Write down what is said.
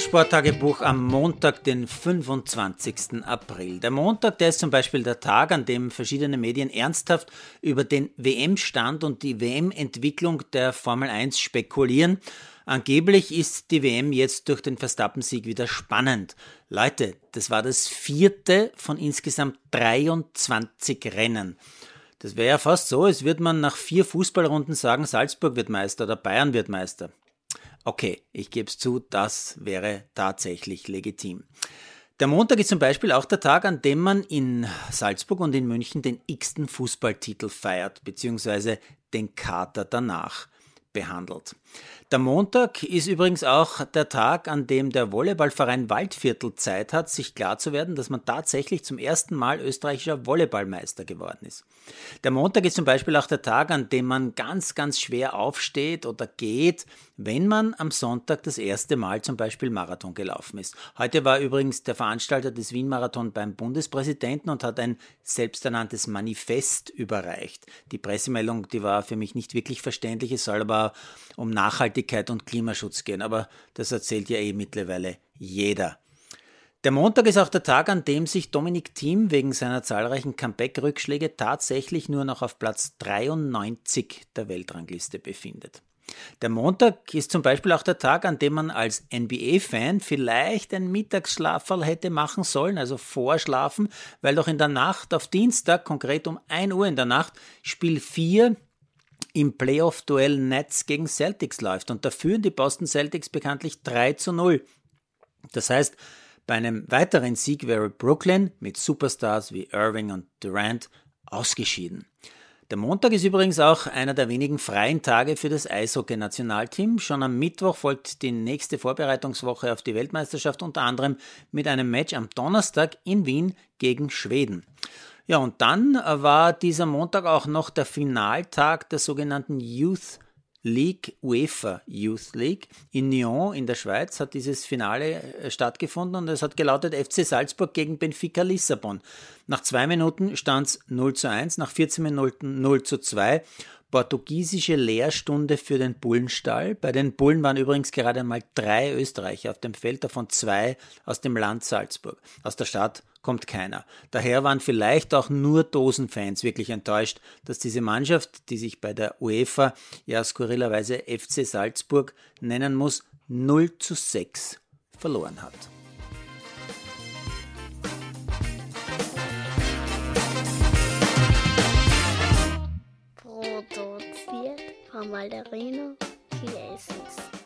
Sporttagebuch am Montag, den 25. April. Der Montag, der ist zum Beispiel der Tag, an dem verschiedene Medien ernsthaft über den WM-Stand und die WM-Entwicklung der Formel 1 spekulieren. Angeblich ist die WM jetzt durch den Verstappen-Sieg wieder spannend. Leute, das war das vierte von insgesamt 23 Rennen. Das wäre ja fast so, als würde man nach vier Fußballrunden sagen, Salzburg wird Meister oder Bayern wird Meister. Okay, ich gebe es zu, das wäre tatsächlich legitim. Der Montag ist zum Beispiel auch der Tag, an dem man in Salzburg und in München den x-ten Fußballtitel feiert, beziehungsweise den Kater danach behandelt. Der Montag ist übrigens auch der Tag, an dem der Volleyballverein Waldviertel Zeit hat, sich klar zu werden, dass man tatsächlich zum ersten Mal österreichischer Volleyballmeister geworden ist. Der Montag ist zum Beispiel auch der Tag, an dem man ganz, ganz schwer aufsteht oder geht, wenn man am Sonntag das erste Mal zum Beispiel Marathon gelaufen ist. Heute war übrigens der Veranstalter des Wien-Marathon beim Bundespräsidenten und hat ein selbsternanntes Manifest überreicht. Die Pressemeldung, die war für mich nicht wirklich verständlich, es soll aber um Nachhaltigkeit und Klimaschutz gehen, aber das erzählt ja eh mittlerweile jeder. Der Montag ist auch der Tag, an dem sich Dominik Thiem wegen seiner zahlreichen Comeback-Rückschläge tatsächlich nur noch auf Platz 93 der Weltrangliste befindet. Der Montag ist zum Beispiel auch der Tag, an dem man als NBA-Fan vielleicht ein Mittagsschlaferl hätte machen sollen, also vorschlafen, weil doch in der Nacht auf Dienstag, konkret um 1 Uhr in der Nacht, Spiel 4 im Playoff-Duell Nets gegen Celtics läuft. Und da führen die Boston Celtics bekanntlich 3 zu 0. Das heißt, bei einem weiteren Sieg wäre Brooklyn mit Superstars wie Irving und Durant ausgeschieden. Der Montag ist übrigens auch einer der wenigen freien Tage für das Eishockey-Nationalteam. Schon am Mittwoch folgt die nächste Vorbereitungswoche auf die Weltmeisterschaft, unter anderem mit einem Match am Donnerstag in Wien gegen Schweden. Ja, und dann war dieser Montag auch noch der Finaltag der sogenannten Youth League, UEFA Youth League. In Nyon in der Schweiz hat dieses Finale äh, stattgefunden und es hat gelautet FC Salzburg gegen Benfica Lissabon. Nach zwei Minuten stand es 0 zu 1, nach 14 Minuten 0 zu 2 portugiesische Lehrstunde für den Bullenstall. Bei den Bullen waren übrigens gerade einmal drei Österreicher auf dem Feld, davon zwei aus dem Land Salzburg. Aus der Stadt kommt keiner. Daher waren vielleicht auch nur Dosenfans wirklich enttäuscht, dass diese Mannschaft, die sich bei der UEFA ja skurrilerweise FC Salzburg nennen muss, 0 zu 6 verloren hat. Von Malderino Chiesens.